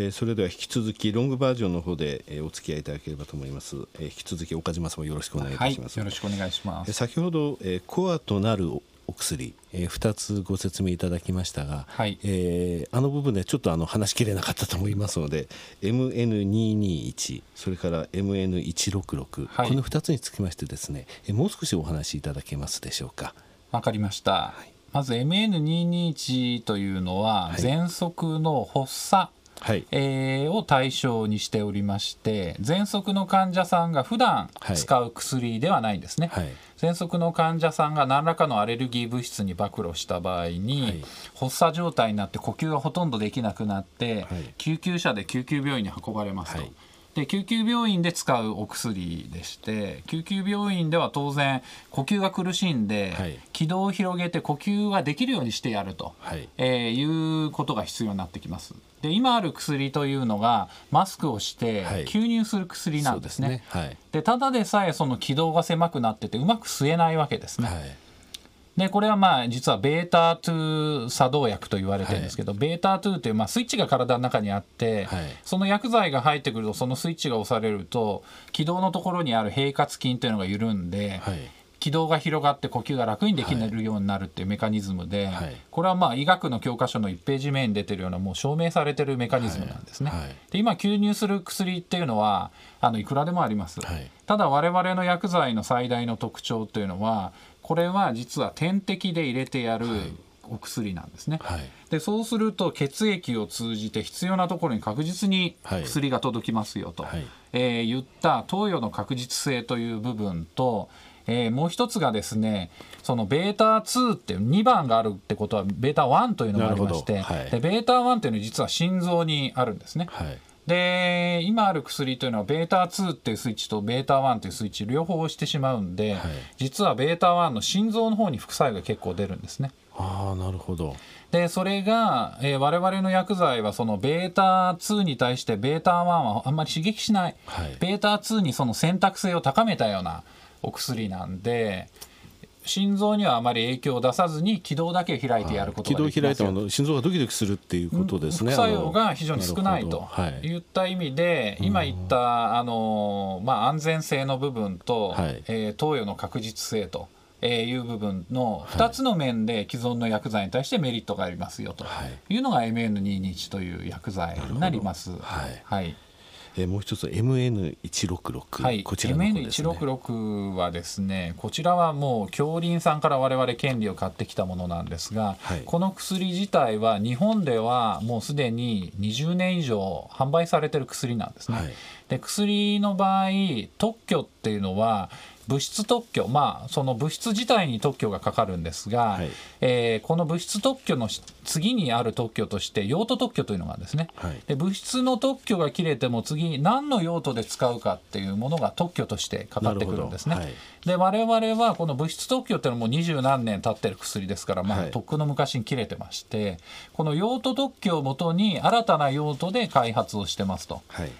えー、それでは引き続きロングバージョンの方で、えー、お付き合いいただければと思います、えー、引き続き岡島様よろしくお願いいたします、はい、よろしくお願いします、えー、先ほど、えー、コアとなるお薬、えー、2つご説明いただきましたが、はい、えー、あの部分でちょっとあの話しきれなかったと思いますので MN221 それから MN166、はい、この2つにつきましてですね、えー、もう少しお話しいただけますでしょうか。わかりました、はい、まず MN221 というのは、喘息の発作はい、えー、を対象にしておりまして喘息の患者さんが普段使う薬ではないんですね、はい、喘息の患者さんが何らかのアレルギー物質に暴露した場合に、はい、発作状態になって呼吸がほとんどできなくなって、救急車で救急病院に運ばれますと。で救急病院で使うお薬でして救急病院では当然呼吸が苦しんで、はい、気道を広げて呼吸ができるようにしてやると、はいえー、いうことが必要になってきます。で今ある薬というのがマスクをして吸入する薬なんですね。はい、で、ねはい、ただでさえその気道が狭くなっててうまく吸えないわけですね。はいでこれはまあ実はベータ2作動薬と言われてるんですけど、はい、ベータ2というまあスイッチが体の中にあって、はい、その薬剤が入ってくるとそのスイッチが押されると気道のところにある平滑筋というのが緩んで、はい、気道が広がって呼吸が楽にできるようになるっていうメカニズムで、はい、これはまあ医学の教科書の1ページ目に出てるようなもう証明されてるメカニズムなんですね。はい。はい、で今吸入する薬っていうのはあのいくらでもあります。ただ我々の薬剤の最大の特徴というのはこれは実は点滴で入れてやる、お薬なんですね、はい、でそうすると血液を通じて必要なところに確実に薬が届きますよと、はい、えー、言った投与の確実性という部分とえー、もう一つがですねそのベータ2っていう2番があるってことはベータ1というのがありまして、はい、でベータ1というのは実は心臓にあるんですね。はいで今ある薬というのはベータ2っていうスイッチとベータ1というスイッチ両方押してしまうんで、はい、実はベータ1の心臓の方に副作用が結構出るんですね。あなるほど。でそれが、えー、我々の薬剤はそのベータ2に対してベータ1はあんまり刺激しない、はい、ベータ2にその選択性を高めたようなお薬なんで心臓にはあまり影響を出さずに気道だけ開いてやることができます、はい、気道開いて心臓がドキドキするっていうことですね。副作用が非常に少ないと。い。った意味で、はい、今言ったあの、まあ、安全性の部分と、はい、えー、投与の確実性と。えー、いう部分の2つの面で既存の薬剤に対してメリットがありますよと。い。うのが MN221 という薬剤になります。はい、はいえー、もう一つ MN166、はい、こちらの、ね、MN166 はですねこちらはもう京林さんから我々権利を買ってきたものなんですが、はい、この薬自体は日本ではもうすでに20年以上販売されてる薬なんですね。はい、で薬の場合特許っていうのは物質特許、まあ、その物質自体に特許がかかるんですが、はい、えー、この物質特許の次にある特許として用途特許というのがですね、はい、で物質の特許が切れても次何の用途で使うかっていうものが特許としてかかってくるんですね。はい、で我々はこの物質特許っていうのはもう二十何年経ってる薬ですから、まあ、とっくの昔に切れてましてこの用途特許をもとに新たな用途で開発をしてますと。はい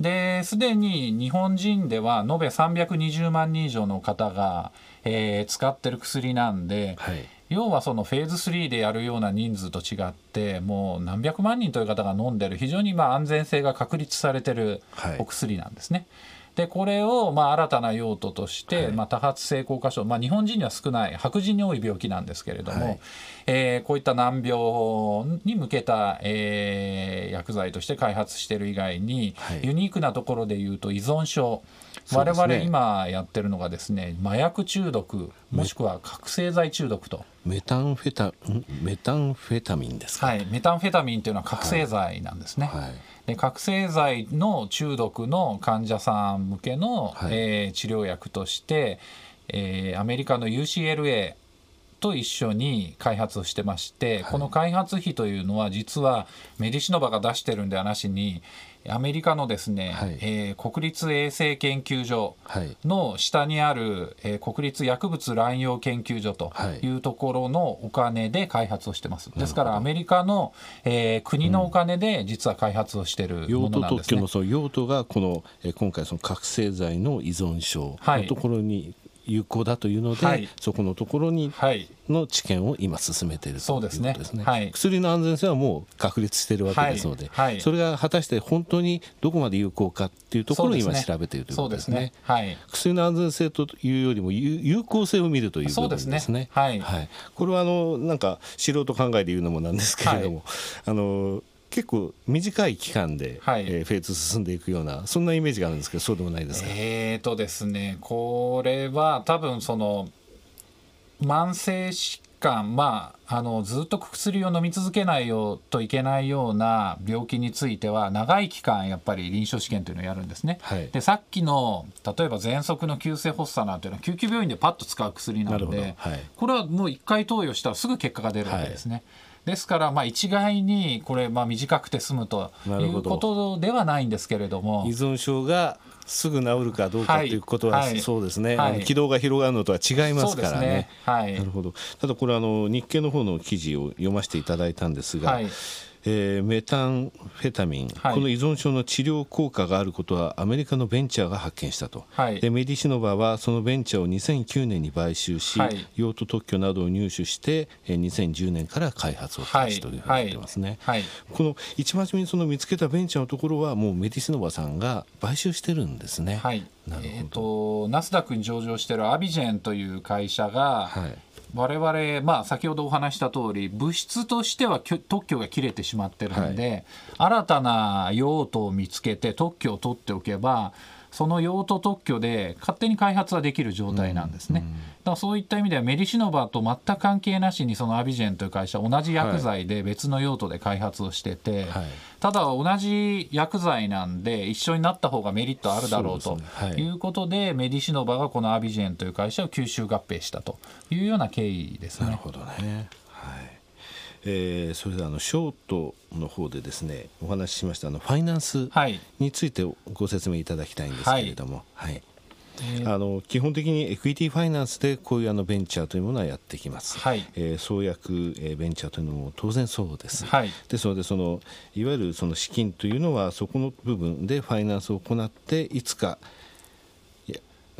ですでに日本人では延べ320万人以上の方が、えー、使ってる薬なんで、はい、要はそのフェーズ3でやるような人数と違ってもう何百万人という方が飲んでる非常にまあ安全性が確立されてるお薬なんですね。はいでこれをまあ新たな用途として、はい、まあ、多発性硬化症、まあ、日本人には少ない白人に多い病気なんですけれども、はい、えー、こういった難病に向けた、えー、薬剤として開発している以外に、はい、ユニークなところでいうと依存症我々今やってるのがですね麻薬中毒もしくは覚醒剤中毒と。メタンフェタメタンフェタミンですか、はい、メタンフェタミンというのは覚醒剤なんですね、はい、で覚醒剤の中毒の患者さん向けの、はい、えー、治療薬として、えー、アメリカの UCLA と一緒に開発をしてまして、はい、この開発費というのは実はメディシノバが出してるんではなしにアメリカのですね、はい、えー、国立衛生研究所の下にある、えー、国立薬物乱用研究所とい。うところのお金で開発をしてます。ですからアメリカの、えー、国のお金で実は開発をしているものなんですね。用途特許のその用途がこの、えー、今回その覚醒剤の依存症のところに、有効だというので、はい、そこのところにの治験を今進めているということですね。すね。はい、薬の安全性はもう確立しているわけですので、はい、それが果たして本当にどこまで有効かっていうところを今調べているということですね。すね。薬の安全性というよりも有効性を見るという部分ですね。すね。はい、これはあのなんか素人考えで言うのもなんですけれども、あの結構短い期間で、はい、えー、フェーズ進んでいくようなそんなイメージがあるんですけどそうでもないですか？えーとですねこれは多分その慢性疾患まああのずっと薬を飲み続けないよといけないような病気については長い期間やっぱり臨床試験というのをやるんですね。はい、でさっきの例えば喘息の急性発作なんていうのは救急病院でパッと使う薬なので、はい、これはもう1回投与したらすぐ結果が出るわけですね。はいですからまあ一概にこれまあ短くて済むということではないんですけれども。依存症がすぐ治るかどうかということは、そうですね、はい、軌道が広がるのとは違いますからね。ね。はい、なるほど。ただこれあの日経の方の記事を読ませていただいたんですが、はいえー、メタンフェタミン、はい、この依存症の治療効果があることはアメリカのベンチャーが発見したと、はい、でメディシノバはそのベンチャーを2009年に買収し、はい、用途特許などを入手して、えー、2010年から開発を開始というふうに言ってますね、この一番初めにその見つけたベンチャーのところはもうメディシノバさんが買収してるんですね。はい、なるほど、えーと、ナスダックに上場しているアビジェンという会社が、はい我々、まあ、先ほどお話した通り物質としては特許が切れてしまってるんで、はい、新たな用途を見つけて特許を取っておけばその用途特許で勝手に開発はできる状態なんですね。うん。うん、だからそういった意味ではメリシノバと全く関係なしにそのアビジェンという会社同じ薬剤で別の用途で開発をしてて、はい、ただ同じ薬剤なんで一緒になった方がメリットあるだろうということで、ね。はい、メディシノバがこのアビジェンという会社を吸収合併したというような経緯ですね。なるほどね、はいえー、それであのショートの方でですねお話ししましたあのファイナンスについてご説明いただきたいんですけれども、はい、はい。あの基本的にエクイティファイナンスでこういうあのベンチャーというものはやってきます、はい。えー、創薬、えー、ベンチャーというのも当然そうです、はい、ですのでそのいわゆるその資金というのはそこの部分でファイナンスを行っていつか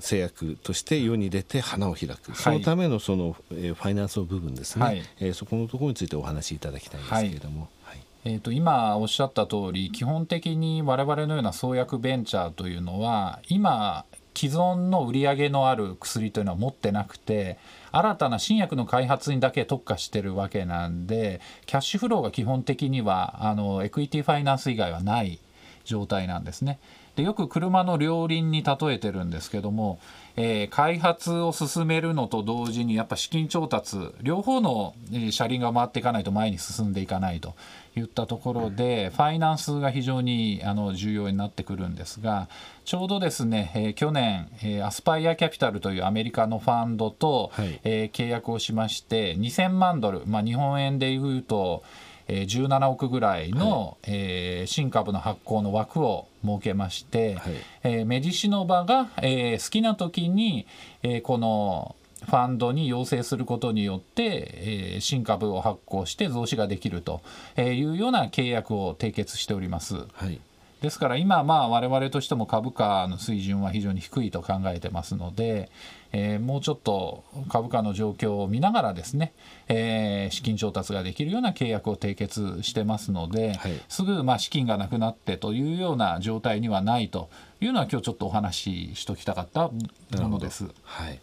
製薬として世に出て花を開く、そのためのその、えー、ファイナンスの部分ですね、はい、えー、そこのところについてお話しいただきたいんですけれども。はい。えーと、今おっしゃった通り基本的に我々のような創薬ベンチャーというのは今既存の売り上げのある薬というのは持ってなくて新たな新薬の開発にだけ特化してるわけなんでキャッシュフローが基本的にはあのエクイティファイナンス以外はない状態なんですね。でよく車の両輪に例えてるんですけども、えー、開発を進めるのと同時にやっぱ資金調達両方の車輪が回っていかないと前に進んでいかないといったところでファイナンスが非常にあの重要になってくるんですがちょうどですね、えー、去年、えー、アスパイアキャピタルというアメリカのファンドと、はい、えー、契約をしまして2000万ドル、まあ、日本円でいうとえー、17億ぐらいの、はい、えー、新株の発行の枠を設けまして、はい、えー、メディシノバが、えー、好きな時に、えー、このファンドに要請することによって、えー、新株を発行して増資ができるというような契約を締結しております。はいですから今まあ我々としても株価の水準は非常に低いと考えてますので、えー、もうちょっと株価の状況を見ながらですね、えー、資金調達ができるような契約を締結してますので、はい、すぐまあ資金がなくなってというような状態にはないというのは今日ちょっとお話ししときたかったものです。はい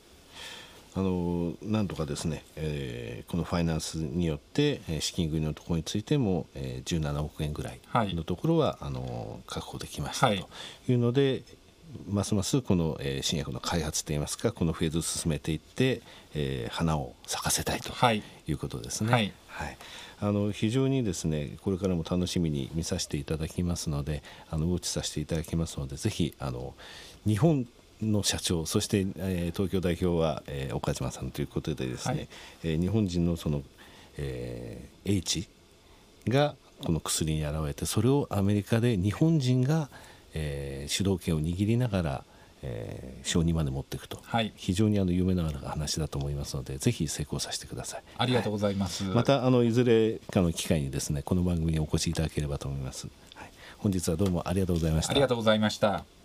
あのなんとかですね、えー、このファイナンスによって資金繰りのところについても、えー、17億円ぐらいのところは、はい、あの確保できましたというので、ますますこの、えー、新薬の開発といいますかこのフェーズを進めていって、えー、花を咲かせたいとい。うことですね。はい、はい。あの非常にですねこれからも楽しみに見させていただきますのであのウォッチさせていただきますのでぜひあの日本の社長そして、えー、東京代表は、えー、岡島さんということでですね、はい、えー、日本人のその、えー、H がこの薬に現れてそれをアメリカで日本人が、えー、主導権を握りながら、えー、承認まで持っていくと、はい、非常にあの夢のある話だと思いますのでぜひ成功させてください。ありがとうございます、はい、またあのいずれかの機会にですねこの番組にお越しいただければと思います、はい、本日はどうもありがとうございました。ありがとうございました